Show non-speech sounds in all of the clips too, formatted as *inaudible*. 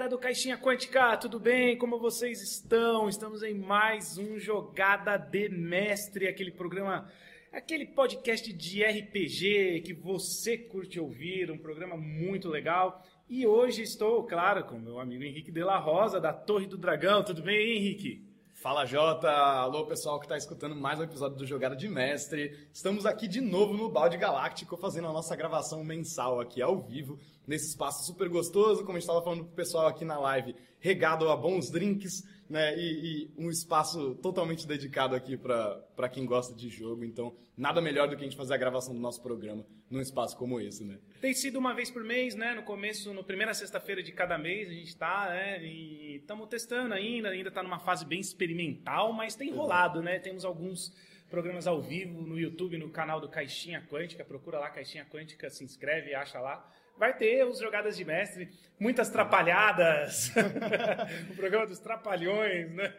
galera do Caixinha Quântica, tudo bem? Como vocês estão? Estamos em mais um Jogada de Mestre, aquele programa, aquele podcast de RPG que você curte ouvir, um programa muito legal. E hoje estou, claro, com meu amigo Henrique de la Rosa, da Torre do Dragão. Tudo bem, Henrique? Fala Jota, alô pessoal que está escutando mais um episódio do Jogada de Mestre. Estamos aqui de novo no Balde Galáctico fazendo a nossa gravação mensal aqui ao vivo, nesse espaço super gostoso, como a gente estava falando pro pessoal aqui na live, regado a bons drinks, né? E, e um espaço totalmente dedicado aqui para quem gosta de jogo. Então, nada melhor do que a gente fazer a gravação do nosso programa num espaço como esse, né? Tem sido uma vez por mês, né? No começo, no primeira sexta-feira de cada mês, a gente está, né? E estamos testando ainda, ainda está numa fase bem experimental, mas tem rolado, né? Temos alguns programas ao vivo no YouTube, no canal do Caixinha Quântica. Procura lá Caixinha Quântica, se inscreve, acha lá vai ter os jogadas de mestre, muitas trapalhadas, *laughs* o programa dos trapalhões, né?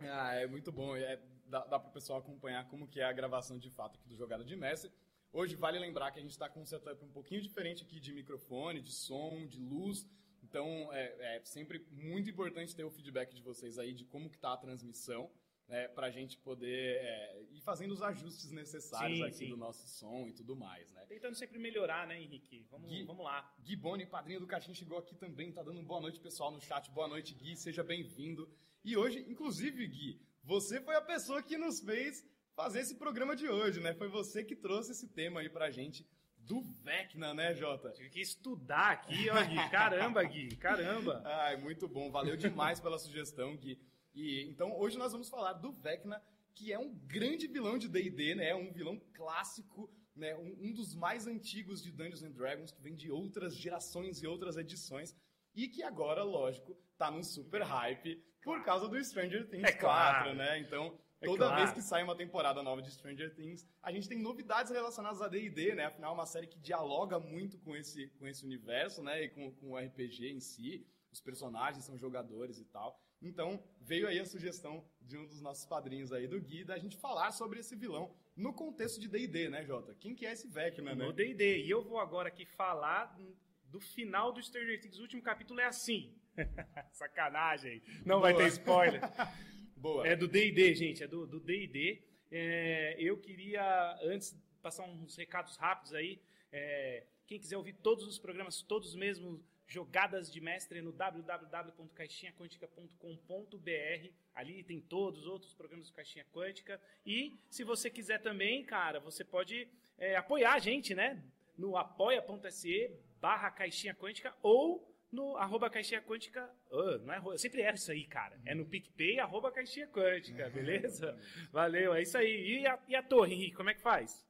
Ah, é muito bom. É, dá, dá para o pessoal acompanhar como que é a gravação de fato aqui do Jogada de Mestre. Hoje vale lembrar que a gente está com um setup um pouquinho diferente aqui de microfone, de som, de luz. Então é, é sempre muito importante ter o feedback de vocês aí de como que está a transmissão né, para a gente poder é, ir fazendo os ajustes necessários sim, aqui sim. do nosso som e tudo mais, né? Tentando sempre melhorar, né, Henrique? Vamos, Gui, vamos lá. Gui Boni, padrinho do Caixinha, chegou aqui também, tá dando boa noite, pessoal, no chat. Boa noite, Gui, seja bem-vindo. E hoje, inclusive, Gui, você foi a pessoa que nos fez fazer esse programa de hoje, né? Foi você que trouxe esse tema aí pra gente do Vecna, né, Jota? Tive que estudar aqui, ó, Gui. Caramba, Gui, caramba. *laughs* Ai, muito bom. Valeu demais pela sugestão, Gui. E então hoje nós vamos falar do Vecna, que é um grande vilão de D&D, né? Um vilão clássico, né? Um, um, dos mais antigos de Dungeons and Dragons, que vem de outras gerações e outras edições e que agora, lógico, tá num super hype por causa do Stranger Things é 4, claro. né? Então, é toda é claro. vez que sai uma temporada nova de Stranger Things, a gente tem novidades relacionadas a D&D, né? Afinal, é uma série que dialoga muito com esse, com esse universo, né? E com, com o RPG em si. Os personagens são jogadores e tal. Então, veio aí a sugestão de um dos nossos padrinhos aí do Gui, da gente falar sobre esse vilão no contexto de D&D, né, Jota? Quem que é esse Vecna, né? No D&D. E eu vou agora aqui falar do final do Stranger Things. O último capítulo é assim. *laughs* Sacanagem. Não Boa. vai ter spoiler. *laughs* Boa. É do D&D, gente. É do D&D. É, eu queria, antes, passar uns recados rápidos aí. É, quem quiser ouvir todos os programas, todos mesmo jogadas de mestre no www.caixinhaquântica.com.br. Ali tem todos os outros programas do Caixinha Quântica. E se você quiser também, cara, você pode é, apoiar a gente, né? No apoia.se barra Caixinha Quântica ou no arroba Caixinha Quântica. Oh, não é, eu sempre erro isso aí, cara. É no PicPay, arroba Caixinha Quântica, *laughs* beleza? Valeu, é isso aí. E a, e a torre, Henrique, como é que faz?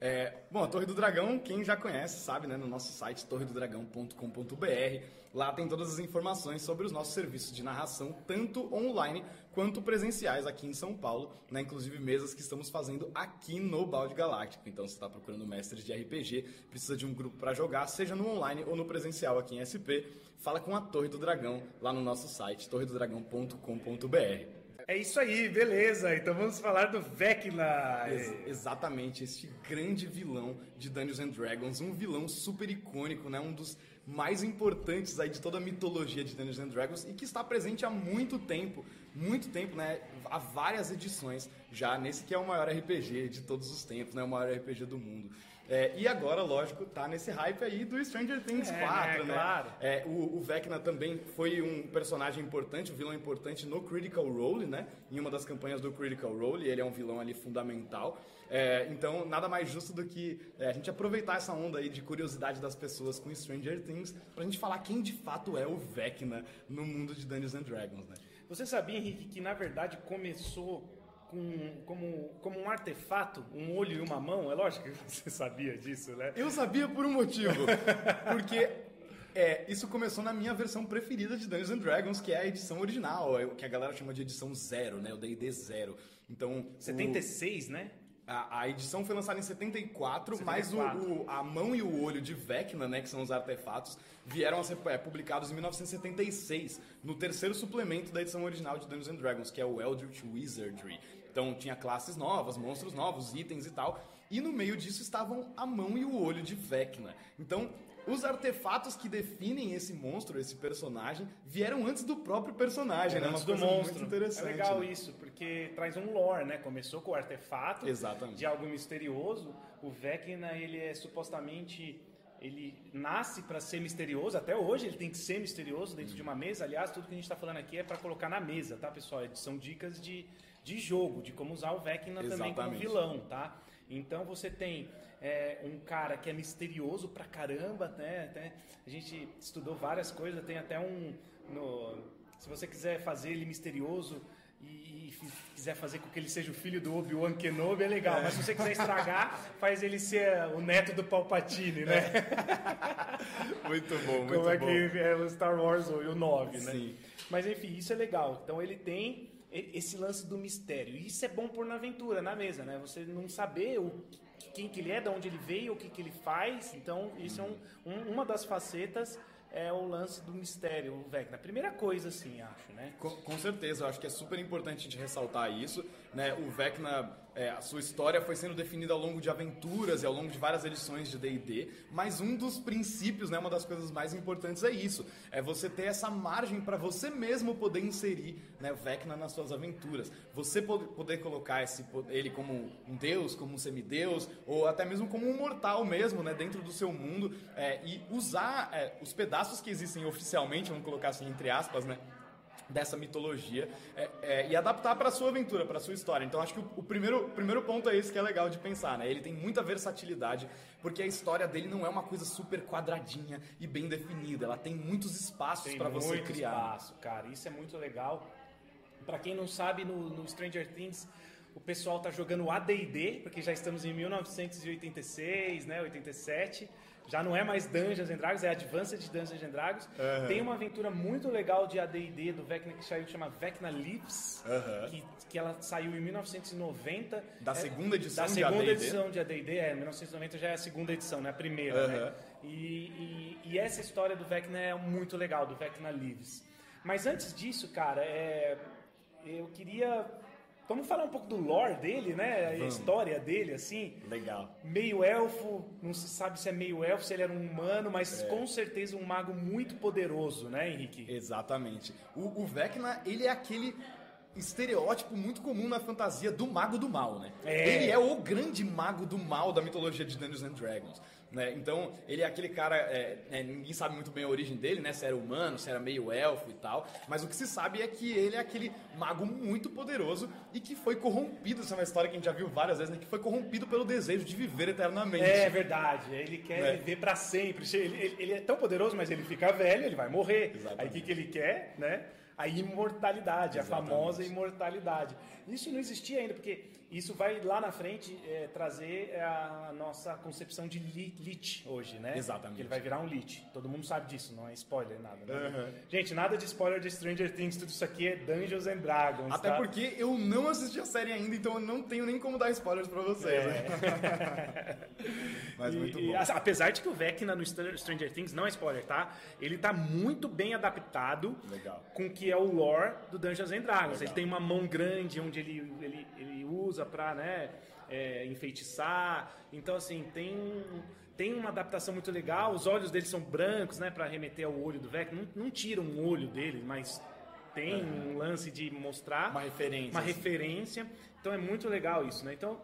É, bom, a Torre do Dragão, quem já conhece, sabe, né? No nosso site torredodragão.com.br. Lá tem todas as informações sobre os nossos serviços de narração, tanto online quanto presenciais aqui em São Paulo, né? Inclusive mesas que estamos fazendo aqui no Balde Galáctico. Então, se está procurando mestres de RPG, precisa de um grupo para jogar, seja no online ou no presencial aqui em SP, fala com a Torre do Dragão lá no nosso site, torredodragão.com.br. É isso aí, beleza. Então vamos falar do Vecna. Ex exatamente, este grande vilão de Dungeons and Dragons, um vilão super icônico, né? Um dos mais importantes aí de toda a mitologia de Dungeons and Dragons e que está presente há muito tempo, muito tempo, né? Há várias edições já nesse que é o maior RPG de todos os tempos, né? O maior RPG do mundo. É, e agora, lógico, tá nesse hype aí do Stranger Things é, 4, né? Claro. É, o, o Vecna também foi um personagem importante, um vilão importante no Critical Role, né? Em uma das campanhas do Critical Role, ele é um vilão ali fundamental. É, então, nada mais justo do que é, a gente aproveitar essa onda aí de curiosidade das pessoas com Stranger Things pra gente falar quem de fato é o Vecna no mundo de Dungeons and Dragons, né? Você sabia, Henrique, que na verdade começou com, como, como um artefato, um olho e uma mão. É lógico que *laughs* você sabia disso, né? Eu sabia por um motivo. Porque é, isso começou na minha versão preferida de Dungeons and Dragons, que é a edição original, é que a galera chama de edição zero, né? O D&D zero. Então, 76, o... né? A, a, edição foi lançada em 74, 74. mas o, o, a mão e o olho de Vecna, né, que são os artefatos, vieram a ser é, publicados em 1976, no terceiro suplemento da edição original de Dungeons and Dragons, que é o Eldritch Wizardry. Então tinha classes novas, monstros novos, itens e tal. E no meio disso estavam a mão e o olho de Vecna. Então os artefatos que definem esse monstro, esse personagem, vieram antes do próprio personagem, né? antes Uma do monstro. Muito interessante. é legal né? isso, porque traz um lore, né? Começou com o artefato Exatamente. de algo misterioso. O Vecna, ele é supostamente ele nasce para ser misterioso, até hoje ele tem que ser misterioso dentro de uma mesa. Aliás, tudo que a gente está falando aqui é para colocar na mesa, tá, pessoal? São dicas de, de jogo, de como usar o Vecna também como vilão, tá? Então você tem é, um cara que é misterioso pra caramba, né? Até, a gente estudou várias coisas, tem até um. no- se você quiser fazer ele misterioso e, e quiser fazer com que ele seja o filho do Obi-Wan Kenobi, é legal. Mas se você quiser estragar, faz ele ser o neto do Palpatine, né? *laughs* Muito bom, muito Como é bom. que é o Star Wars o o 9, né? Sim. Mas enfim, isso é legal. Então ele tem esse lance do mistério. E isso é bom pôr na aventura, na mesa, né? Você não saber o quem que ele é, de onde ele veio, o que, que ele faz. Então, isso é um, um- uma das facetas é o lance do mistério, o Vecna. Primeira coisa, assim, acho, né? Com, com certeza, eu acho que é super importante a gente ressaltar isso. Né? O Vecna, é, a sua história foi sendo definida ao longo de aventuras e ao longo de várias edições de D&D, mas um dos princípios, né, uma das coisas mais importantes é isso, é você ter essa margem para você mesmo poder inserir né, Vecna nas suas aventuras. Você po- poder colocar esse, ele como um deus, como um semideus, ou até mesmo como um mortal mesmo, né, dentro do seu mundo, é, e usar é, os pedaços que existem oficialmente, vamos colocar assim entre aspas, né, dessa mitologia é, é, e adaptar para sua aventura, para sua história. Então acho que o, o primeiro, o primeiro ponto é esse que é legal de pensar, né? Ele tem muita versatilidade, porque a história dele não é uma coisa super quadradinha e bem definida. Ela tem muitos espaços para você criar. espaço, cara. Isso é muito legal. Pra quem não sabe, no, no Stranger Things, o pessoal tá jogando AD&D, porque já estamos em 1986, né, 87. Já não é mais Dungeons and Dragons, é Advanced Dungeons and Dragons. Tem uma aventura muito legal de AD&D do Vecna que saiu, que chama Vecna Aham. que, que ela saiu em 1990. Da É, segunda edição da de segunda AD&D. edição de AD&D, é, 1990 já é a segunda edição, né, a primeira, né? E, e- e essa história do Vecna é muito legal, do Vecna Lives. Mas antes disso, cara, é, eu queria. Vamos falar um pouco do lore dele, né? A Vamos. história dele, assim. Legal. Meio elfo, não se sabe se é meio elfo, se ele era um humano, É. mas com certeza um mago muito poderoso, né, Henrique? Exatamente. O, o Vecna, ele é aquele estereótipo muito comum na fantasia do mago do mal, né? É. Ele é o grande mago do mal da mitologia de Dungeons and Dragons. Né? Então, ele é aquele cara, é, é, ninguém sabe muito bem a origem dele, né? Se era humano, se era meio elfo e tal. Mas o que se sabe é que ele é aquele mago muito poderoso e que foi corrompido. Essa é uma história que a gente já viu várias vezes, né? Que foi corrompido pelo desejo de viver eternamente. É verdade, ele quer Né? viver pra sempre. Ele, ele- ele é tão poderoso, mas ele fica velho, ele vai morrer. Exatamente. Aí o que, que ele quer, né? A imortalidade, Exatamente. a famosa imortalidade. Isso não existia ainda, porque isso vai lá na frente é, trazer a nossa concepção de li- Lich hoje, né? Exatamente. Que ele vai virar um Lich. Todo mundo sabe disso, não é spoiler nada. Né? Uhum. Gente, nada de spoiler de Stranger Things, tudo isso aqui é Dungeons and Dragons. Até tá? porque eu não assisti a série ainda, então eu não tenho nem como dar spoilers pra vocês, né? *laughs* Mas É. E- muito e, bom. a- apesar de que o Vecna no Stranger Stranger Things, não é spoiler, tá? Ele tá muito bem adaptado Legal. com o que é o lore do Dungeons and Dragons. Legal. Ele tem uma mão grande onde ele, ele, ele usa pra, né, é, enfeitiçar. Então, assim, tem, tem uma adaptação muito legal. Os olhos dele são brancos, né, pra remeter ao olho do Vecna. Não, não tira um olho dele, mas tem um lance de mostrar Uma referência. uma assim. referência. Então é muito legal isso, né? Então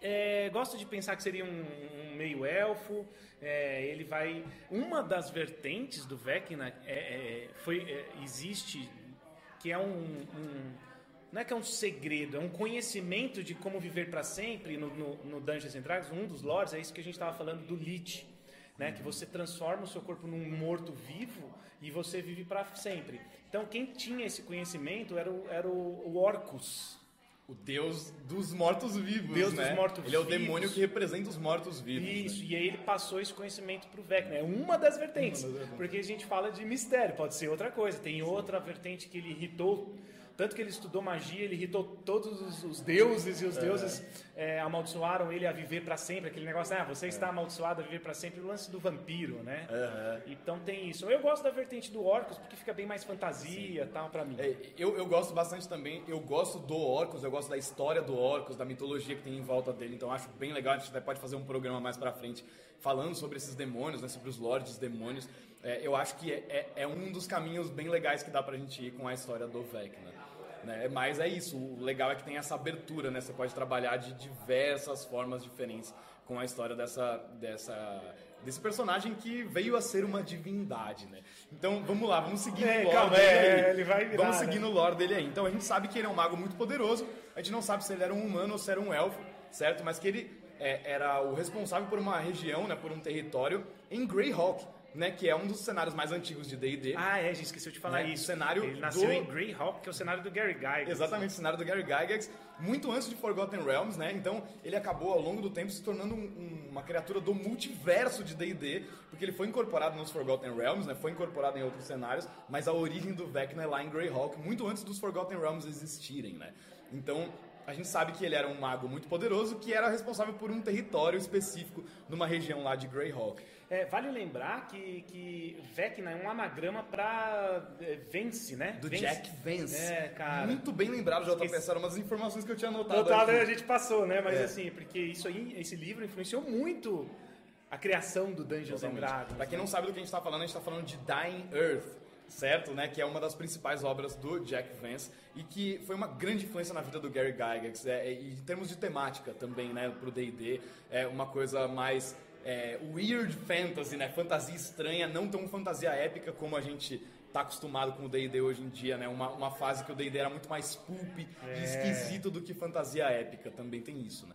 é, gosto de pensar que seria um, um meio elfo. é, ele vai. Uma das vertentes do Vecna é, é, foi, é, existe que é um, um- Não é que é um segredo, é um conhecimento de como viver para sempre no, no, no Dungeons and Dragons. Um dos lores é isso que a gente estava falando do Lich. Né, que você transforma o seu corpo num morto vivo e você vive para sempre. Então, quem tinha esse conhecimento era o, era o, o Orcus, O deus dos mortos-vivos, Deus dos né? mortos-vivos. Ele é o demônio que representa os mortos-vivos. Isso, né? e aí ele passou esse conhecimento pro Vecna. É uma das vertentes. Uma das vertentes. Porque a gente fala de mistério, pode ser outra coisa. Tem outra vertente que ele irritou Tanto que ele estudou magia, ele irritou todos os, deuses e os deuses é, amaldiçoaram ele a viver para sempre. Aquele negócio, ah, você está amaldiçoado a viver para sempre. O lance do vampiro, né? Então tem isso. Eu gosto da vertente do Orcus porque fica bem mais fantasia e tal para mim. É, eu, eu gosto bastante também, eu gosto do Orcus, eu gosto da história do Orcus, da mitologia que tem em volta dele, então acho bem legal, a gente até pode fazer um programa mais pra frente falando sobre esses demônios, né, sobre os lords demônios. É, eu acho que é, é, é um dos caminhos bem legais que dá pra gente ir com a história do Vecna. Né? Mas é isso, o legal é que tem essa abertura, né? Você pode trabalhar de diversas formas diferentes com a história dessa, dessa, desse personagem que veio a ser uma divindade, né? Então vamos lá, vamos seguir É, no lore calma, dele é, aí. ele vai virar, Vamos seguir né? no lore dele aí. Então a gente sabe que ele é um mago muito poderoso, a gente não sabe se ele era um humano ou se era um elfo, certo? Mas que ele é, era o responsável por uma região, né, por um território em Greyhawk, né, que é um dos cenários mais antigos de D&D. Ah, é, gente, esqueci de falar Né, isso. o cenário Ele nasceu do- em Greyhawk, que é o cenário do Gary Gygax. Exatamente, o cenário do Gary Gygax, muito antes de Forgotten Realms, né? Então ele acabou ao longo do tempo se tornando um- um- uma criatura do multiverso de D&D, porque ele foi incorporado nos Forgotten Realms, né? Foi incorporado em outros cenários, mas a origem do Vecna é lá em Greyhawk, muito antes dos Forgotten Realms existirem, né? Então a gente sabe que ele era um mago muito poderoso que era responsável por um território específico numa região lá de Greyhawk. É, vale lembrar que, que Vecna é um anagrama pra é, Vence, né? Do Vence. Jack Vance. É, cara. Muito bem lembrado, JP. Esqueci. Essas eram umas informações que eu tinha anotado. Total, aqui. a gente passou, né? Mas É. assim, porque isso aí, esse livro influenciou muito a criação do Dungeons and. Dragons. Pra quem né? não sabe do que a gente tá falando, a gente tá falando de Dying Earth, certo? Né? Que é uma das principais obras do Jack Vance e que foi uma grande influência na vida do Gary Gygax. É, é, em termos de temática também, né? Pro D&D, é uma coisa mais é, weird fantasy, né? Fantasia estranha, não tão fantasia épica como a gente tá acostumado com o D&D hoje em dia, né? Uma, uma fase que o D&D era muito mais pulp e É. esquisito do que fantasia épica. Também tem isso, né?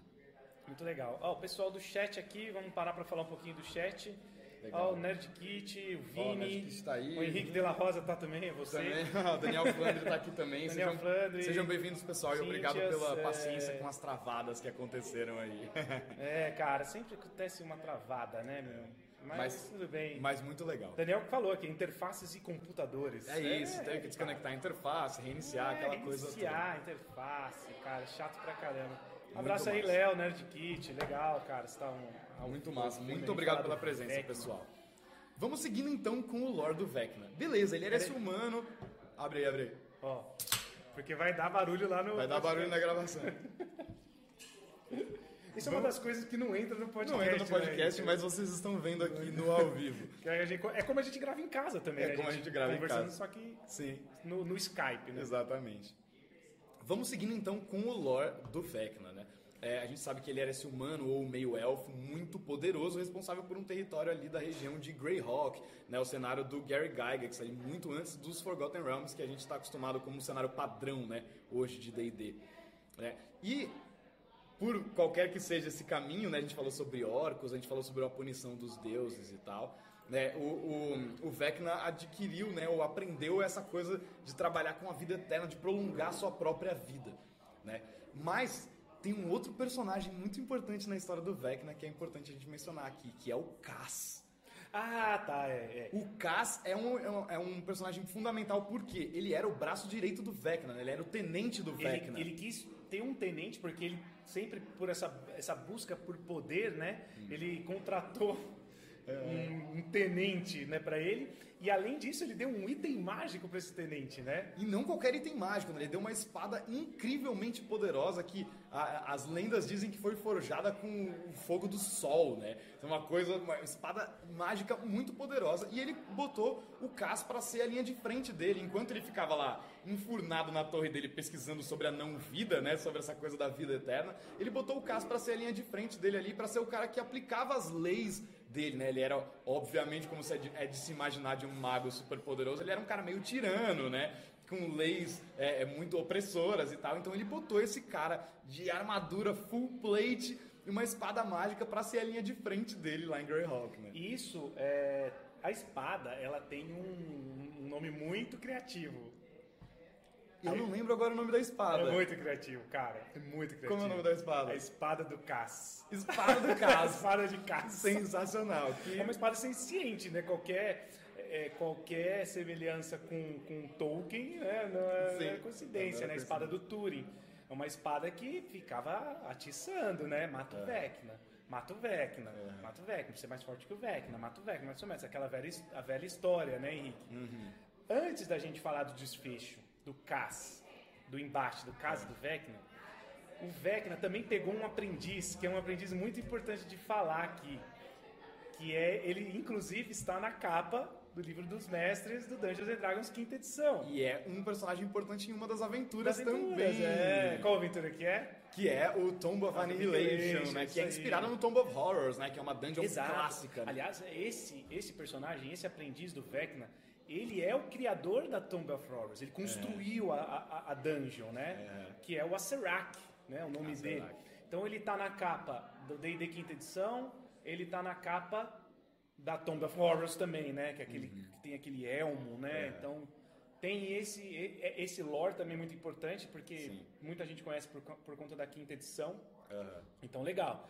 Muito legal. Ó, o pessoal do chat aqui, vamos parar pra falar um pouquinho do chat. Legal. Ó, o Nerd Kit, o Ó, o Vini, Nerd Kit tá aí. o Henrique de la Rosa tá também, é você. Também, *laughs* o Daniel Flandre tá aqui também. Daniel sejam, Flandre. sejam bem-vindos, pessoal, e obrigado pela é. paciência com as travadas que aconteceram aí. *laughs* É, cara, sempre acontece uma travada, né, meu? Mas, Mas- tudo bem. Mas muito legal. Daniel que falou aqui, interfaces e computadores. É isso, tem que desconectar a interface, reiniciar aquela coisa toda. Iniciar, interface, cara, chato pra caramba. Um abraço aí. Léo, Nerd Kit, legal, cara, você tá um... Muito massa, muito obrigado pela presença, Vecna. pessoal. Vamos seguindo então com o lore do Vecna. Beleza, ele era esse humano. Abre aí, abre aí. Ó, porque vai dar barulho lá no... Vai dar barulho na gravação. *laughs* Isso é uma das coisas que não entra no podcast, Não entra no né, podcast, gente? mas vocês estão vendo aqui no ao vivo. *laughs* A gente- é como a gente grava em casa também, É né? como a gente grava em conversando, casa. só que Sim. no, no Skype, né? Exatamente. Vamos seguindo então com o lore do Vecna, né? É, a gente sabe que ele era esse humano ou meio elfo muito poderoso, responsável por um território ali da região de Greyhawk, né? O cenário do Gary Gygax, ali muito antes dos Forgotten Realms, que a gente está acostumado como um cenário padrão, né? Hoje de D&D. né? E por qualquer que seja esse caminho, né? A gente falou sobre orcos, a gente falou sobre a punição dos deuses e tal. Né, o, o, o Vecna adquiriu, né, ou aprendeu essa coisa de trabalhar com a vida eterna, de prolongar sua própria vida. Né? Mas tem um outro personagem muito importante na história do Vecna que é importante a gente mencionar aqui, que é o Cass. Ah, tá, é, é. O Cass é um, é um, é um personagem fundamental porque ele era o braço direito do Vecna, né? ele era o tenente do Vecna. Ele, ele quis ter um tenente porque ele sempre por essa, essa busca por poder, né? Hum. Ele contratou É. um, um tenente, né, para ele. E além disso, ele deu um item mágico para esse tenente, né? E não qualquer item mágico, né? Ele deu uma espada incrivelmente poderosa que a- as lendas dizem que foi forjada com o fogo do sol, né? Então uma coisa, uma espada mágica muito poderosa. E ele botou o Cass para ser a linha de frente dele, enquanto ele ficava lá enfurnado na torre dele pesquisando sobre a não vida, né? Sobre essa coisa da vida eterna. Ele botou o Cass para ser a linha de frente dele ali, para ser o cara que aplicava as leis dele, né? Ele era, obviamente, como se é de, é de se imaginar de um mago super poderoso, ele era um cara meio tirano, né? Com leis é, é, muito opressoras e tal. Então ele botou esse cara de armadura full plate e uma espada mágica pra ser a linha de frente dele lá em Greyhawk, né? Isso, é, a espada, ela tem um, um nome muito criativo. Eu não lembro agora o nome da espada. É muito criativo, cara. É muito criativo. Como é o nome da espada? A espada do Cass. Espada do Cass. *laughs* espada de Cass. Sensacional. Que... É uma espada senciente, né? Qualquer. é, qualquer semelhança com, com Tolkien né, não é, Sim. é coincidência, né? A espada do Túrin. É uma espada que ficava atiçando, né? Mata o Vecna. Mata o Vecna, mata o Vecna, você é mais forte que o Vecna, mata o Vecna, mais ou menos, aquela velha, a velha história, né, Henrique? Antes da gente falar do desfecho, do Cass, do embate do Cass e do Vecna, o Vecna também pegou um aprendiz, que é um aprendiz muito importante de falar aqui, que é, ele inclusive está na capa do livro dos mestres do Dungeons and Dragons quinta edição. E é um personagem importante em uma das aventuras, Das aventuras, também. é. Qual aventura que é? Que é o Tomb of Annihilation, né? Que é aí. inspirada no Tomb of Horrors, né? Que é uma dungeon clássica. né? Aliás, esse, esse personagem, esse aprendiz do Vecna, ele é o criador da Tomb of Horrors. Ele construiu a, a, a dungeon, né? Que é o Acerak, né? O nome dele. Então ele tá na capa do D&D quinta edição, ele tá na capa da Tomb of Horrors também, né? Que, é aquele, que tem aquele elmo, né? Então tem esse e- esse lore também muito importante porque muita gente conhece por, por conta da quinta edição. Então legal.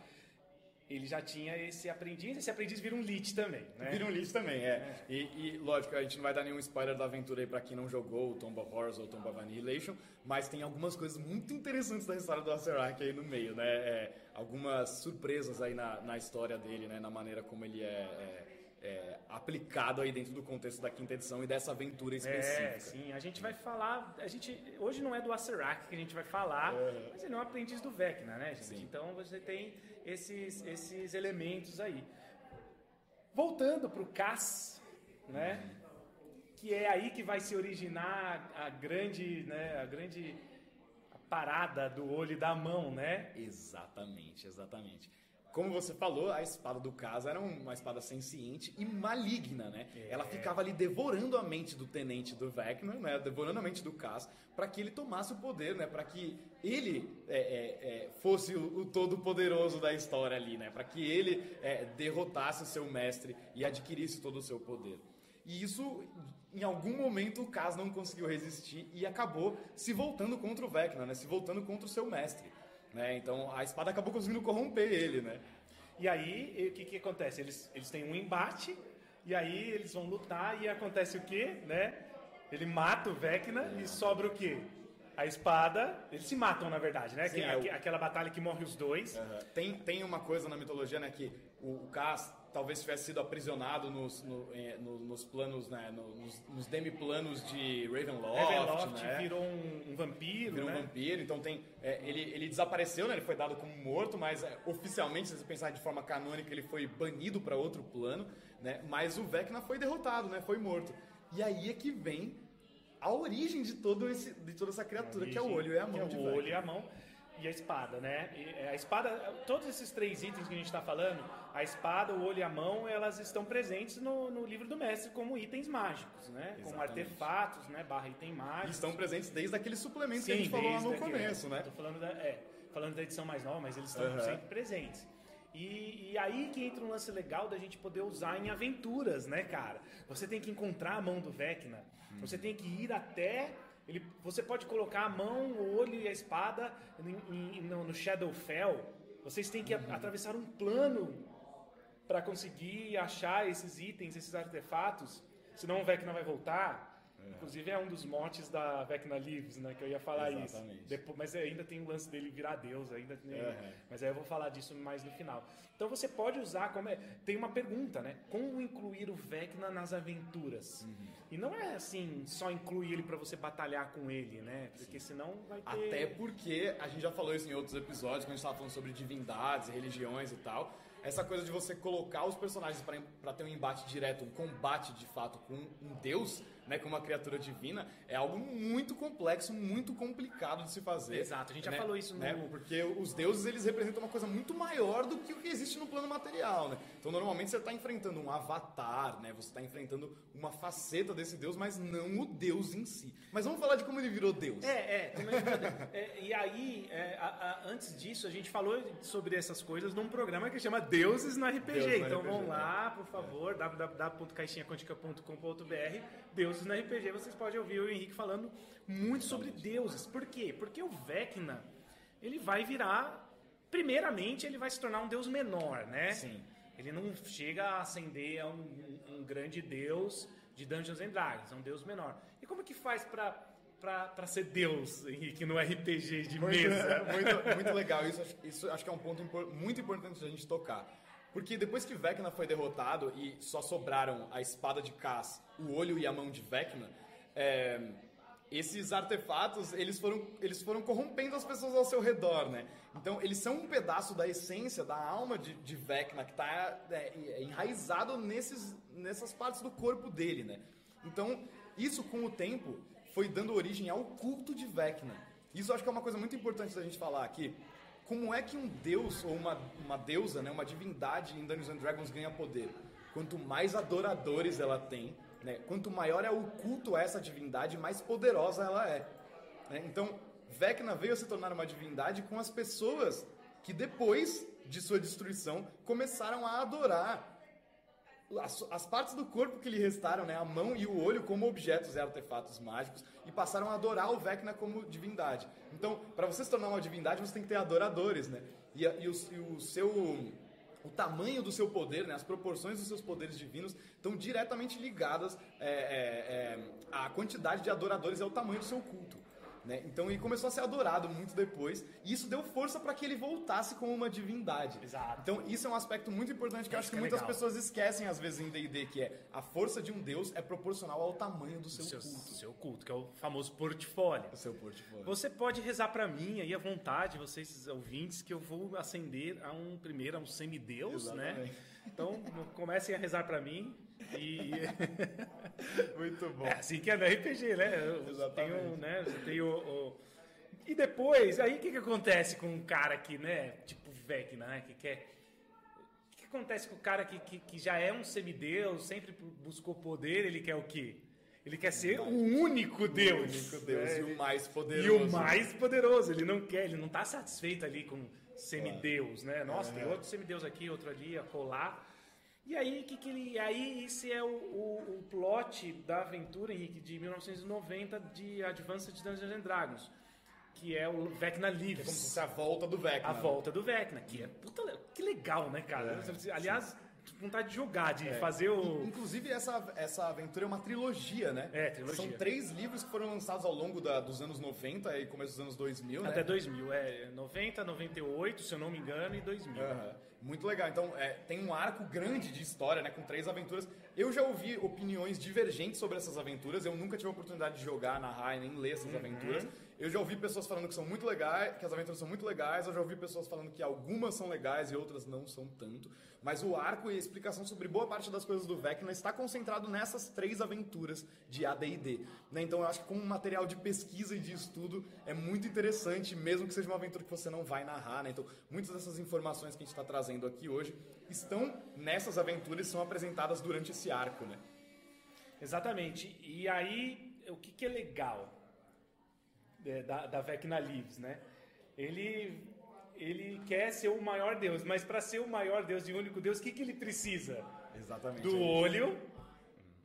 Ele já tinha esse aprendiz, esse aprendiz vira um lit também, né? Vira um lixo também, é. E, e, lógico, a gente não vai dar nenhum spoiler da aventura aí pra quem não jogou o Tomb of Horrors ou o Tomb of Annihilation, mas tem algumas coisas muito interessantes da história do Azerak aí no meio, né? É, algumas surpresas aí na, na história dele, né? Na maneira como ele é, é- é aplicado aí dentro do contexto da quinta edição e dessa aventura específica. É, sim, a gente vai falar. A gente, hoje não é do Acerak que a gente vai falar, mas ele é um aprendiz do Vecna, né, gente? Sim. Então você tem esses, esses elementos aí. Voltando para o Cass, né? Que é aí que vai se originar a grande, né? A grande parada do olho e da mão, né? Exatamente, exatamente. Como você falou, a espada do Caso era uma espada senciente e maligna, né? Ela ficava ali devorando a mente do tenente do Vecna, né? Devorando a mente do Cass, para que ele tomasse o poder, né? Para que ele é, é, é, fosse o, o todo-poderoso da história ali, né? Para que ele é, derrotasse o seu mestre e adquirisse todo o seu poder. E isso, em algum momento, o Cass não conseguiu resistir e acabou se voltando contra o Vecna, né? Se voltando contra o seu mestre. Né? Então a espada acabou conseguindo corromper ele, né? E aí, o que, que acontece? Eles, eles têm um embate, e aí eles vão lutar, e acontece o quê? Né? Ele mata o Vecna e sobra o quê? A espada. Eles se matam, na verdade, né? Sim, é o- aque- Aquela batalha que morre os dois. Tem, tem uma coisa na mitologia, né, que o, o Cass talvez tivesse sido aprisionado nos, no- no- nos planos, né, no- nos, nos demiplanos de Ravenloft, Ravenloft né? virou um, um vampiro, Virou um né? vampiro, então tem. é, ele, ele desapareceu, né? Ele foi dado como morto, mas é, oficialmente, se você pensar de forma canônica, ele foi banido para outro plano, né? Mas o Vecna foi derrotado, né? Foi morto. E aí é que vem a origem de, todo esse, de toda essa criatura, que é o olho e a Que mão é de o Vecna. olho e a mão e a espada, né? E, é, a espada, todos esses três itens que a gente está falando, a espada, o olho e a mão, elas estão presentes no, no livro do mestre como itens mágicos, né? Como Exatamente. artefatos, né? Barra item mágico. estão presentes desde aquele suplemento que a gente falou lá no começo, né? Tô falando da, é, falando da edição mais nova, mas eles estão Aham. sempre presentes. E, e aí que entra um lance legal da gente poder usar em aventuras, né, cara? Você tem que encontrar a mão do Vecna, você tem que ir até. Ele, você pode colocar a mão, o olho e a espada em- em- no, no Shadowfell. Vocês têm que a- atravessar um plano para conseguir achar esses itens, esses artefatos. Senão o Vecna vai voltar. Inclusive é um dos motes da Vecna Lives, né? Que eu ia falar Exatamente. isso. Depois, mas ainda tem o lance dele virar Deus, ainda tem- Uhum. Mas aí eu vou falar disso mais no final. Então você pode usar como é. Tem uma pergunta, né? Como incluir o Vecna nas aventuras? Uhum. E não é assim, só incluir ele para você batalhar com ele, né? Porque senão vai ter. Até porque a gente já falou isso em outros episódios, quando a gente estava falando sobre divindades, religiões e tal. Essa coisa de você colocar os personagens para ter um embate direto, um combate de fato com um deus, né, com uma criatura divina, é algo muito complexo, muito complicado de se fazer. Exato, a gente já né? falou isso no- Né? Porque os deuses eles representam uma coisa muito maior do que o que existe no plano material, né? Então normalmente você está enfrentando um avatar, né? Você está enfrentando uma faceta desse deus, mas não o deus em si. Mas vamos falar de como ele virou deus. É, é, como ele virou Deus. É, e aí, é, a- a- antes disso, a gente falou sobre essas coisas num programa que chama Deuses no RPG. Deuses no então RPG, vão lá, por favor, www.caixinhaquântica.com.br, Deuses no RPG. Vocês podem ouvir o Henrique falando muito sobre deuses. Por quê? Porque o Vecna, ele vai virar. Primeiramente, ele vai se tornar um deus menor, né? Sim. Ele não chega a ascender a um, um grande deus de Dungeons and Dragons, é um deus menor. E como que faz pra, pra, pra ser deus, Henrique, no RPG de Muito, mesa? *laughs* muito, muito legal. Isso, acho- isso acho que é um ponto impor- muito importante da gente tocar. Porque depois que Vecna foi derrotado e só sobraram a espada de Cass, o olho e a mão de Vecna, é, esses artefatos eles foram, eles foram corrompendo as pessoas ao seu redor, né? Então eles são um pedaço da essência, da alma de, de Vecna que está enraizado nesses, nessas partes do corpo dele, né? Então isso com o tempo foi dando origem ao culto de Vecna. Isso eu acho que é uma coisa muito importante da gente falar aqui. Como é que um deus ou uma, uma deusa, né, uma divindade em Dungeons and Dragons ganha poder? Quanto mais adoradores ela tem, né, quanto maior é o culto a essa divindade, mais poderosa ela é. né? Então, Vecna veio a se tornar uma divindade com as pessoas que depois de sua destruição começaram a adorar as, partes do corpo que lhe restaram, né, a mão e o olho, como objetos e artefatos mágicos, e passaram a adorar o Vecna como divindade. Então, para você se tornar uma divindade, você tem que ter adoradores, né? E, e o, e o seu o tamanho do seu poder, né, as proporções dos seus poderes divinos estão diretamente ligadas é, é, é, à quantidade de adoradores e ao tamanho do seu culto. Né? Então ele começou a ser adorado muito depois, e isso deu força para que ele voltasse como uma divindade. Exato. Então isso é um aspecto muito importante que eu acho que é muitas legal. pessoas esquecem às vezes em D&D, que é a força de um deus é proporcional ao tamanho do seu seu, culto. seu culto, que é o famoso portfólio. O seu portfólio. Você pode rezar pra mim aí à vontade, vocês ouvintes, que eu vou ascender a um primeiro a um semideus, né? Então comecem a rezar pra mim e *laughs* Muito bom. é assim que é no RPG, né? Eu Exatamente. tenho, né? Você tem o, o- e depois aí o que que acontece com um cara que, né? Tipo Vecna, né? Que quer o que acontece com o cara que, que, que já é um semideus, sempre buscou poder, ele quer o quê? Ele quer ser o único Deus. O único deus né? e o mais poderoso. E o mais poderoso, ele não quer, ele não tá satisfeito ali com semideus, né? Nossa, tem É. outro semideus aqui, outro ali, a colar. E aí, que que ele, aí esse é o, o, o plot da aventura, Henrique, de 1990 de Advanced Dungeons and Dragons, que é o Vecna É como se Lives. fosse a volta do Vecna. A né? volta do Vecna, que é puta, que legal, né, cara? Aliás, vontade de jogar, de fazer o Inclusive, essa, essa aventura é uma trilogia, né? É, trilogia. São três livros que foram lançados ao longo da- dos anos 90 e começo dos anos 2000, né? até 2000, é 90, 98, se eu não me engano, e 2000. Aham. Muito legal. Então, é, tem um arco grande de história, né? Com três aventuras. Eu já ouvi opiniões divergentes sobre essas aventuras. Eu nunca tive a oportunidade de jogar, narrar e nem ler essas aventuras. Eu já ouvi pessoas falando que são muito legais, que as aventuras são muito legais. Eu já ouvi pessoas falando que algumas são legais e outras não são tanto. Mas o arco e a explicação sobre boa parte das coisas do Vecna está concentrado nessas três aventuras de AD&D. Né? Então, eu acho que como material de pesquisa e de estudo é muito interessante, mesmo que seja uma aventura que você não vai narrar. Né? Então, muitas dessas informações que a gente está trazendo aqui hoje estão nessas aventuras e são apresentadas durante esse arco. Né? Exatamente. E aí, o que, que é legal é, da, da Vecna Lives, né? Ele, ele quer ser o maior Deus, mas para ser o maior Deus e único Deus, o que, que ele precisa? Exatamente. Do olho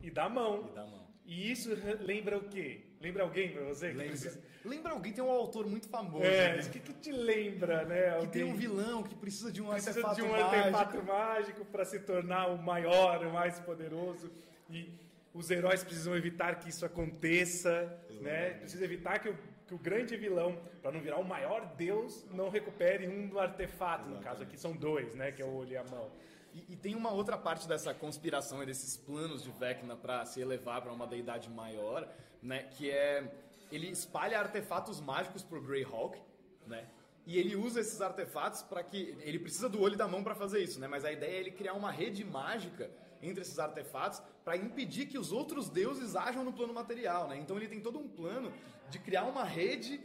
e da mão. E da mão. E isso lembra o quê? Lembra alguém pra você? que Lembra, lembra alguém, tem um autor muito famoso. É, né? o que, que te lembra, né? Que Alguém tem um vilão que precisa de um precisa artefato de um mágico. artefato mágico para se tornar o maior, o mais poderoso. E os heróis precisam evitar que isso aconteça, né? Precisa evitar que o, que o grande vilão, para não virar o maior deus, não recupere um do artefato. No caso aqui são dois, né? Que é o olho e a mão. E, e tem uma outra parte dessa conspiração e desses planos de Vecna para se elevar para uma deidade maior, né? Que é ele espalha artefatos mágicos pro Greyhawk, né? E ele usa esses artefatos para que ele precisa do olho e da mão para fazer isso, né? Mas a ideia é ele criar uma rede mágica entre esses artefatos para impedir que os outros deuses ajam no plano material, né? Então ele tem todo um plano de criar uma rede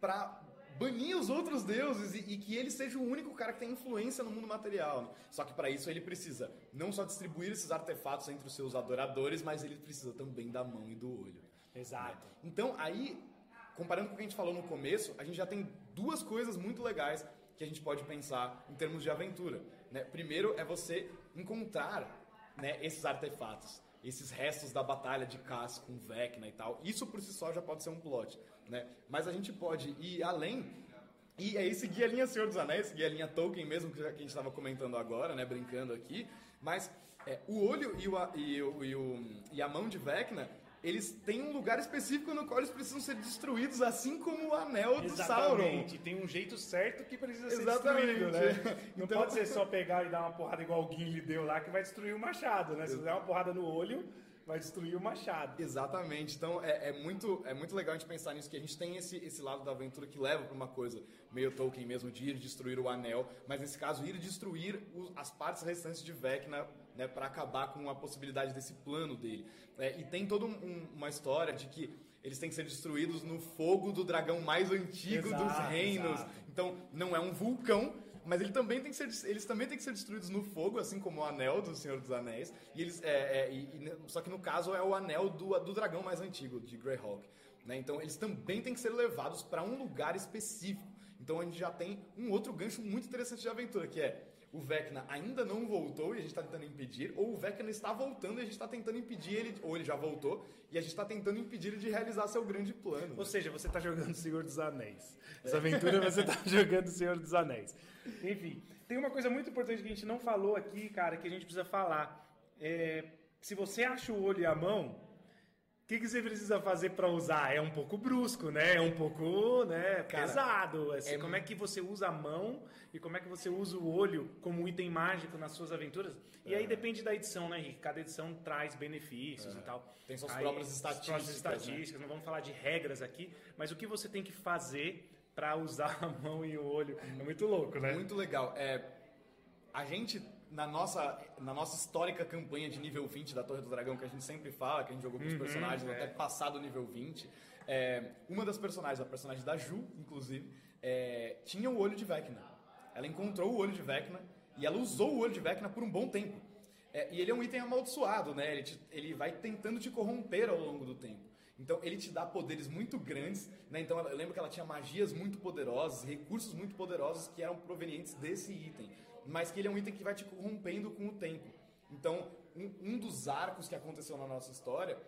para banir os outros deuses e, e que ele seja o único cara que tem influência no mundo material. né? Só que para isso ele precisa não só distribuir esses artefatos entre os seus adoradores, mas ele precisa também da mão e do olho. Exato. Então aí, comparando com o que a gente falou no começo, a gente já tem duas coisas muito legais que a gente pode pensar em termos de aventura. Né? Primeiro é você encontrar né, esses artefatos, esses restos da batalha de Cass com Vecna e tal. Isso por si só já pode ser um plot. Né? Mas a gente pode ir além e aí seguir a linha Senhor dos Anéis, seguir a linha Tolkien mesmo, que a gente estava comentando agora, né, brincando aqui. Mas É, o olho e, o, e, o, e, o, e a mão de Vecna eles têm um lugar específico no qual eles precisam ser destruídos, assim como o anel do Exatamente. Sauron. Tem um jeito certo que precisa ser Exatamente. destruído, né? Não Então- pode ser só pegar e dar uma porrada igual o Gimli deu lá que vai destruir o machado, né? Se der uma porrada no olho, vai destruir o machado. Exatamente. Então é, é muito, é muito legal a gente pensar nisso, que a gente tem esse, esse lado da aventura que leva para uma coisa meio Tolkien mesmo, de ir destruir o anel, mas nesse caso, ir destruir os- as partes restantes de Vecna né, para acabar com a possibilidade desse plano dele. É, e tem toda um- um- uma história de que eles têm que ser destruídos no fogo do dragão mais antigo dos Exato, reinos. exato. Então, não é um vulcão, mas ele também tem que ser, eles também têm que ser destruídos no fogo, assim como o anel do Senhor dos Anéis. E eles, é, é, e- só que no caso é o anel do, do dragão mais antigo, de Greyhawk. Né? Então, eles também têm que ser levados para um lugar específico. Então, a gente já tem um outro gancho muito interessante de aventura, que é o Vecna ainda não voltou e a gente está tentando impedir, ou o Vecna está voltando e a gente está tentando impedir ele, ou ele já voltou e a gente está tentando impedir ele de realizar seu grande plano. Ou seja, você tá jogando Senhor dos Anéis. Essa aventura você tá *laughs* jogando Senhor dos Anéis. Enfim, tem uma coisa muito importante que a gente não falou aqui, cara, que a gente precisa falar. É, se você acha o olho e a mão, o que, que você precisa fazer para usar? É um pouco brusco, né? É um pouco né, Cara, pesado. Assim, é Como é que você usa a mão e como é que você usa o olho como item mágico nas suas aventuras? E É. aí depende da edição, né, Henrique? Cada edição traz benefícios e tal. Tem suas Aí, próprias estatísticas, próprias né? estatísticas, não vamos falar de regras aqui, mas o que você tem que fazer para usar *laughs* a mão e o olho é muito louco, né? Muito legal. É, a gente, na nossa, na nossa histórica campanha de nível 20 da Torre do Dragão, que a gente sempre fala, que a gente jogou com os personagens é. até passar do nível 20, é, uma das personagens, a personagem da Ju, inclusive, é, tinha o olho de Vecna. Ela encontrou o olho de Vecna e ela usou o olho de Vecna por um bom tempo. É, e ele é um item amaldiçoado, né? Ele, te- ele vai tentando te corromper ao longo do tempo. Então ele te dá poderes muito grandes, né? Então eu lembro que ela tinha magias muito poderosas, recursos muito poderosos que eram provenientes desse item, mas que ele é um item que vai te corrompendo com o tempo. Então um, um dos arcos que aconteceu na nossa história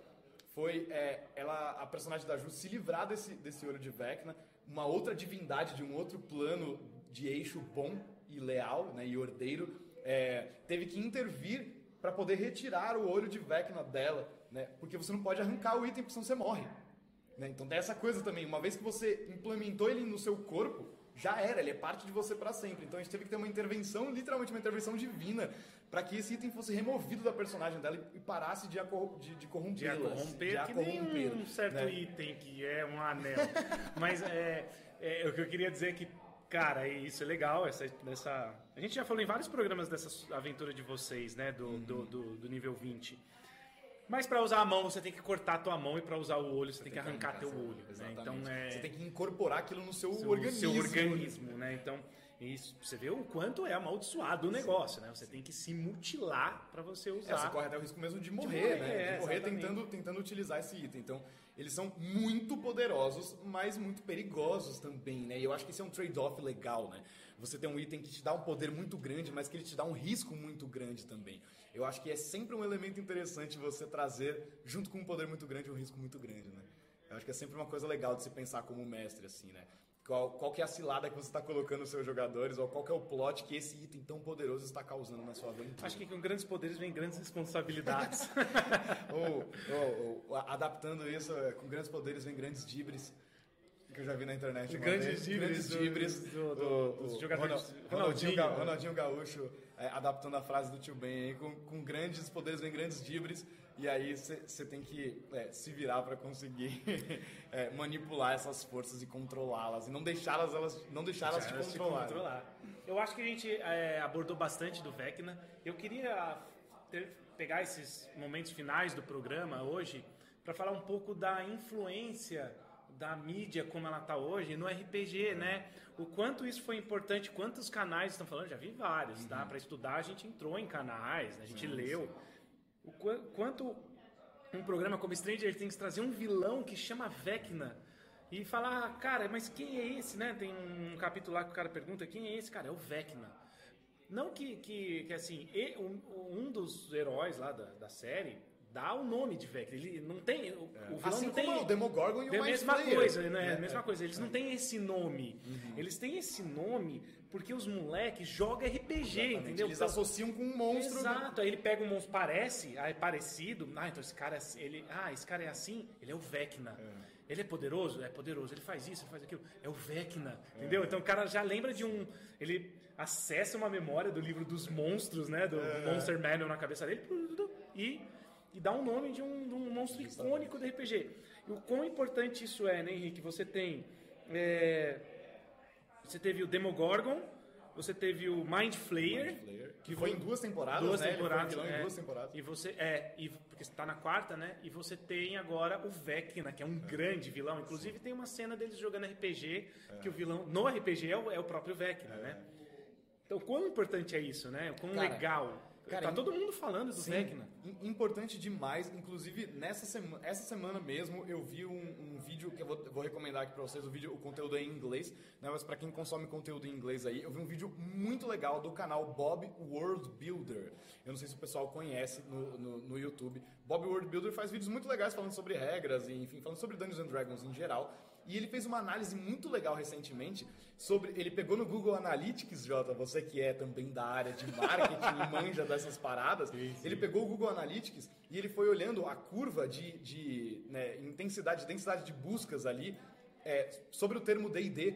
foi é, ela, a personagem da Ju se livrar desse, desse olho de Vecna, uma outra divindade de um outro plano de eixo bom e leal, né, e ordeiro, é, teve que intervir para poder retirar o olho de Vecna dela, né, porque você não pode arrancar o item, porque senão você morre. né? Então tem essa coisa também, uma vez que você implementou ele no seu corpo, já era, ele é parte de você para sempre. Então a gente teve que ter uma intervenção, literalmente uma intervenção divina, para que esse item fosse removido da personagem dela e parasse de, a cor- de, de De corromper, a que corromper, um certo né? item que é um anel. *laughs* Mas é, é, o que eu queria dizer é que, cara, isso é legal, essa, essa... A gente já falou em vários programas dessa aventura de vocês, né, do, do, do, do nível 20. Mas para usar a mão, você tem que cortar a tua mão e para usar o olho, você, tem que arrancar teu seu- olho. Né? Então é... Você tem que incorporar aquilo no seu, seu organismo. seu organismo, né? Então, isso, você vê o quanto é amaldiçoado o negócio, né? Você tem que se mutilar para você É, usar. você corre até o risco mesmo de morrer, morrer, né? é, De morrer exatamente. tentando, tentando utilizar esse item. Então, eles são muito poderosos, mas muito perigosos também, né? E eu acho que esse é um trade-off legal, né? Você tem um item que te dá um poder muito grande, mas que ele te dá um risco muito grande também. Eu acho que é sempre um elemento interessante você trazer, junto com um poder muito grande, um risco muito grande, né? Eu acho que é sempre uma coisa legal de se pensar como mestre, assim, né? Qual, qual que é a cilada que você está colocando nos seus jogadores, ou qual que é o plot que esse item tão poderoso está causando na sua aventura. Acho que com grandes poderes vem grandes responsabilidades. *laughs* ou, ou- ou, adaptando isso, é, com grandes poderes vem grandes dibres. Que eu já vi na internet. Grandes vez. dibres Grandes do- do- dos jogadores- Ronaldinho, né? Ronaldinho Gaúcho é, adaptando a frase do tio Ben aí, com, com grandes poderes vem grandes dibres. E aí você tem que é, se virar para conseguir *laughs* é, manipular essas forças e controlá-las. E não deixá-las elas, não deixá-las te Elas te controlar. controlar. Eu acho que a gente é, abordou bastante do Vecna. Eu queria ter- pegar esses momentos finais do programa hoje para falar um pouco da influência da mídia como ela está hoje no RPG, né? O quanto isso foi importante, quantos canais estão falando, já vi vários, Uhum. tá? Para estudar a gente entrou em canais, né? a gente leu. O qua- quanto um programa como Stranger Things trazer um vilão que chama Vecna e falar, cara, mas quem é esse, né? Tem um capítulo lá que o cara pergunta, quem é esse, cara? É o Vecna. Não que, que, que assim, um dos heróis lá da, da série, dá o nome de Vecna. Ele não tem. O, o vilão Assim não como tem. o Demogorgon e o É a Mind mesma coisa, né? né? É a mesma coisa. Eles não têm esse nome. Eles têm esse nome porque os moleques jogam RPG, Exatamente. entendeu? Eles Então- associam com um monstro. Exato, aí ele pega um monstro, parece, é parecido. Ah, então esse cara, é- ele, ah, esse cara é assim, ele é o Vecna. Ele é poderoso? É poderoso. Ele faz isso, ele faz aquilo. É o Vecna, entendeu? Então o cara já lembra de um... Ele acessa uma memória do livro dos monstros, né? Do Monster Manual na cabeça dele e, e dá um nome de um, de um monstro icônico do RPG. E o quão importante isso é, né, Henrique? Você tem... é, você teve o Demogorgon, você teve o Mind Flayer, Flayer, que foi em duas temporadas, duas né? temporadas, é. em duas temporadas. E você é, e porque está na quarta, né? E você tem agora o Vecna, que é um grande vilão. Inclusive tem uma cena deles jogando RPG que o vilão no RPG é o, é o próprio Vecna, né? Então, quão importante é isso, né? O quão Cara, legal. Cara, tá todo mundo falando do Sim, Vecna. im- Importante demais. Inclusive, nessa semana, essa semana mesmo, eu vi um, um vídeo que eu vou, vou recomendar aqui pra vocês. O vídeo, o conteúdo é em inglês, né? Mas pra quem consome conteúdo em inglês aí, eu vi um vídeo muito legal do canal Bob World Builder. Eu não sei se o pessoal conhece no, no, no YouTube. Bob World Builder faz vídeos muito legais falando sobre regras e, enfim, falando sobre Dungeons and Dragons em geral. E ele fez uma análise muito legal recentemente sobre. Ele pegou no Google Analytics, Jota, você que é também da área de marketing e manja *laughs* dessas paradas. Ele pegou o Google Analytics e ele foi olhando a curva de, de né, intensidade, densidade de buscas ali é, sobre o termo DD.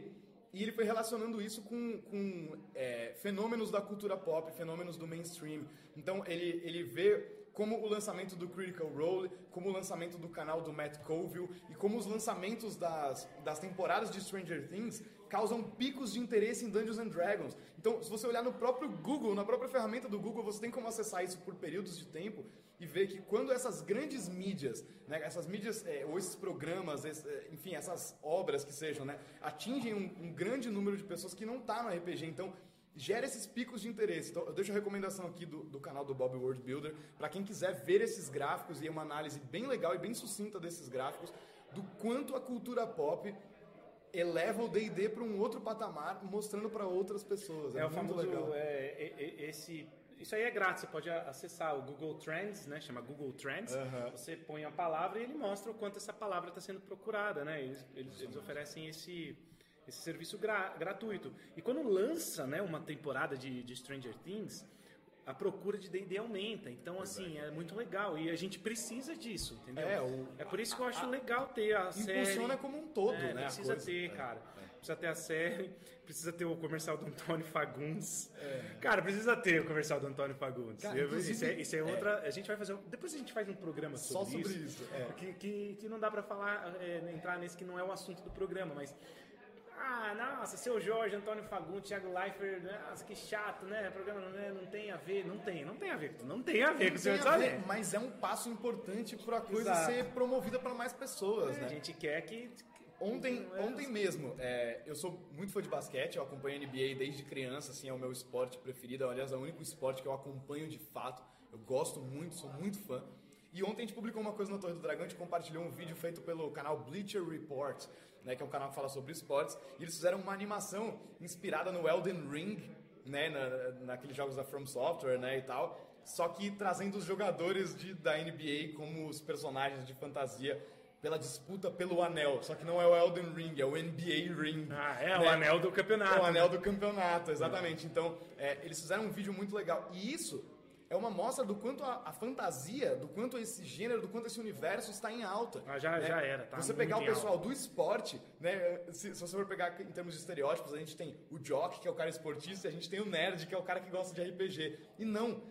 E ele foi relacionando isso com, com é, fenômenos da cultura pop, fenômenos do mainstream. Então ele, ele vê como o lançamento do Critical Role, como o lançamento do canal do Matt Colville e como os lançamentos das, das temporadas de Stranger Things causam picos de interesse em Dungeons and Dragons. Então, se você olhar no próprio Google, na própria ferramenta do Google, você tem como acessar isso por períodos de tempo e ver que quando essas grandes mídias, né, essas mídias é, ou esses programas, esse- é, enfim, essas obras que sejam, né, atingem um, um grande número de pessoas que não tá no RPG. Então, gera esses picos de interesse. Então, eu deixo a recomendação aqui do, do canal do Bob World Builder para quem quiser ver esses gráficos e uma análise bem legal e bem sucinta desses gráficos do quanto a cultura pop eleva o D&D para um outro patamar, mostrando para outras pessoas. É, É muito famoso. legal. é, é, é, esse, isso aí é grátis, você pode acessar o Google Trends, né? Chama Google Trends. Aham. Você põe a palavra e ele mostra o quanto essa palavra está sendo procurada, né? Eles, eles, eles oferecem esse, esse serviço gra- gratuito. E quando lança né, uma temporada de, de Stranger Things, a procura de D&D aumenta. Então, assim, é muito legal. E a gente precisa disso, entendeu? É, o- é por isso que eu acho legal ter a série. Impulsiona como um todo, É, né? a Precisa ter, É. cara. Precisa ter a série, *laughs* precisa ter o comercial do Antônio Fagundes. É. Cara, precisa ter o comercial do Antônio Fagundes. Cara, Eu- isso, é, isso é outra. A gente vai fazer. Depois a gente faz um programa Só sobre, sobre isso, é. Que, que, que não dá pra falar, é, entrar nesse que não é o assunto do programa, mas. Ah, nossa, seu Jorge, Antônio Fagundes, Thiago Leifert, nossa, que chato, né? O programa não, é- não tem a ver, não tem, não tem a ver, não tem a ver com o Senhor a ver, mas é um passo importante para a coisa Exato. ser promovida para mais pessoas, A né? gente quer que. Ontem, Não é ontem mesmo, é, eu sou muito fã de basquete, eu acompanho a NBA desde criança, assim, é o meu esporte preferido, aliás, é o único esporte que eu acompanho de fato, eu gosto muito, sou muito fã. E ontem a gente publicou uma coisa na Torre do Dragão, a gente compartilhou um vídeo feito pelo canal Bleacher Report, né, que é um canal que fala sobre esportes, e eles fizeram uma animação inspirada no Elden Ring, né, na, naqueles jogos da From Software, né, e tal, só que trazendo os jogadores de, da NBA como os personagens de fantasia pela disputa pelo anel. Só que não é o Elden Ring, é o NBA Ring. Ah, é o né? anel do campeonato. É o anel do campeonato, exatamente. Então, é, eles fizeram um vídeo muito legal. E isso é uma mostra do quanto a, a fantasia, do quanto esse gênero, do quanto esse universo está em alta. Ah, já- né? já era, tá Você pegar o pessoal do esporte, né? Se, se você for pegar em termos de estereótipos, a gente tem o jock, que é o cara esportista, e a gente tem o nerd, que é o cara que gosta de RPG. E não,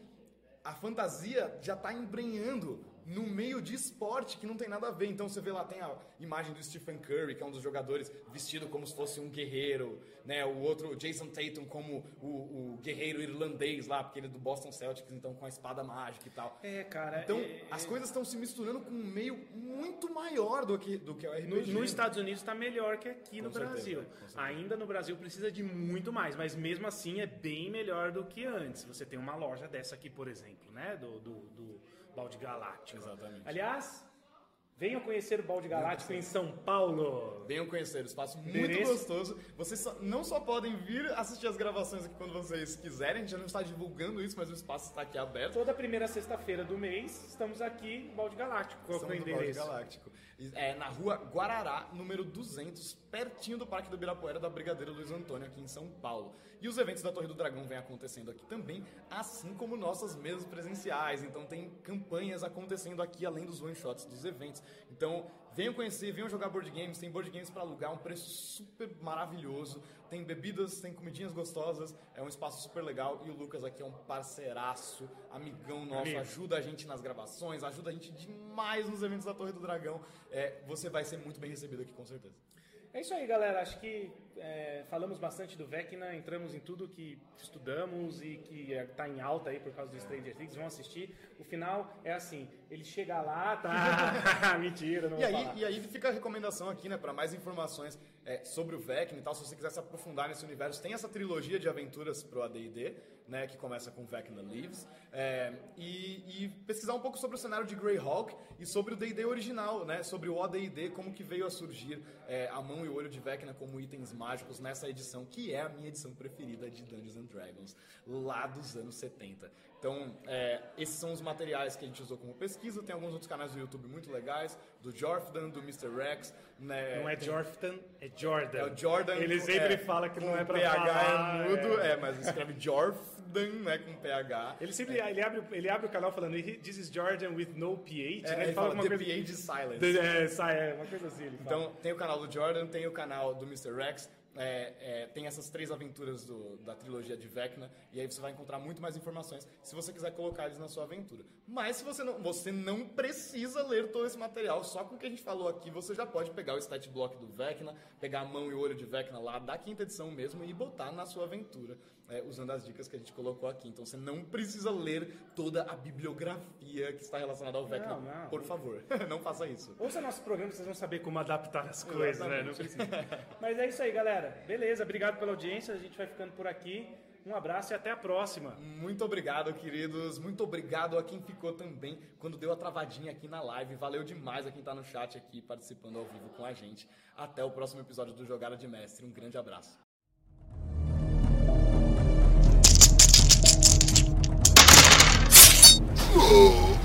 a fantasia já está embrenhando no meio de esporte que não tem nada a ver. Então você vê lá, tem a imagem do Stephen Curry, que é um dos jogadores vestido como se fosse um guerreiro, né? O outro, o Jason Tatum, como o, o guerreiro irlandês lá, porque ele é do Boston Celtics, então com a espada mágica e tal. É, cara. Então, é- as é- coisas estão se misturando com um meio muito maior do que, do que é o RPG. No, nos Estados Unidos está melhor que aqui no certeza, Brasil. com. Ainda no Brasil precisa de muito mais, mas mesmo assim é bem melhor do que antes. Você tem uma loja dessa aqui, por exemplo, né? Do, do, do Balde Galáctico. Exatamente. Aliás, Venham conhecer o Balde Galáctico em São Paulo. Venham conhecer, o espaço muito Endereço? gostoso. Vocês só- não só podem vir assistir as gravações aqui quando vocês quiserem, a gente já não está divulgando isso, mas o espaço está aqui aberto. Toda primeira sexta-feira do mês, estamos aqui no Balde Galáctico. Qual é o Balde? Galáctico. É na rua Guarará, número 200, pertinho do Parque do Ibirapuera da Brigadeiro Luiz Antônio, aqui em São Paulo. E os eventos da Torre do Dragão vêm acontecendo aqui também, assim como nossas mesas presenciais. Então tem campanhas acontecendo aqui, além dos one-shots dos eventos. Então venham conhecer, venham jogar board games. Tem board games para alugar, um preço super maravilhoso. Tem bebidas, tem comidinhas gostosas. É um espaço super legal. E o Lucas aqui é um parceiraço, amigão nosso, Amigo. ajuda a gente nas gravações, ajuda a gente demais nos eventos da Torre do Dragão. É, você vai ser muito bem recebido aqui, com certeza. É isso aí, galera. Acho que é, falamos bastante do Vecna, entramos em tudo que estudamos e que está em alta aí por causa do Stranger Things. Vão assistir. O final é assim: ele chega lá, tá? *laughs* Mentira, não E aí, falar. e aí fica a recomendação aqui, né, para mais informações é, sobre o Vecna e tal, se você quiser se aprofundar nesse universo, tem essa trilogia de aventuras pro AD&D, né, que começa com Vecna Lives, é, e, e pesquisar um pouco sobre o cenário de Greyhawk e sobre o D&D original, né, sobre o AD&D, como que veio a surgir é, a mão e o olho de Vecna como itens mágicos nessa edição, que é a minha edição preferida de Dungeons and Dragons, lá dos anos 70. Então, é, esses são os materiais que a gente usou como pesquisa. Tem alguns outros canais do YouTube muito legais, do Jordan, do Mr. Rex. Né? Não é Tem- Jordan, é Jordan. é o Jordan. Ele sempre é, fala que não é pra PH falar. é mudo, é. é, mas escreve Jordan, né, com PH. Ele sempre ele abre, ele abre o canal falando This is Jordan with no PH. É, né? ele fala alguma The coisa PH Silence. The- É, sai, é uma coisa assim. Ele fala. Então, tem o canal do Jordan, tem o canal do Mr. Rex, é, é, tem essas três aventuras do- da trilogia de Vecna, e aí você vai encontrar muito mais informações se você quiser colocar eles na sua aventura. Mas se você não, você não precisa ler todo esse material, só com o que a gente falou aqui, você já pode pegar o stat block do Vecna, pegar a mão e o olho de Vecna lá da quinta edição mesmo e botar na sua aventura, é, usando as dicas que a gente colocou aqui. Então você não precisa ler toda a bibliografia que está relacionada ao Vecna, Não, não. por favor, *laughs* não faça isso. Ouça nosso programa, vocês vão saber como adaptar as coisas, né? Não Exatamente. precisa. Mas é isso aí, galera. Beleza, obrigado pela audiência. A gente vai ficando por aqui. Um abraço e até a próxima. Muito obrigado, queridos. Muito obrigado a quem ficou também quando deu a travadinha aqui na live. Valeu demais a quem tá no chat aqui participando ao vivo com a gente. Até o próximo episódio do Jogada de Mestre. Um grande abraço. Oh.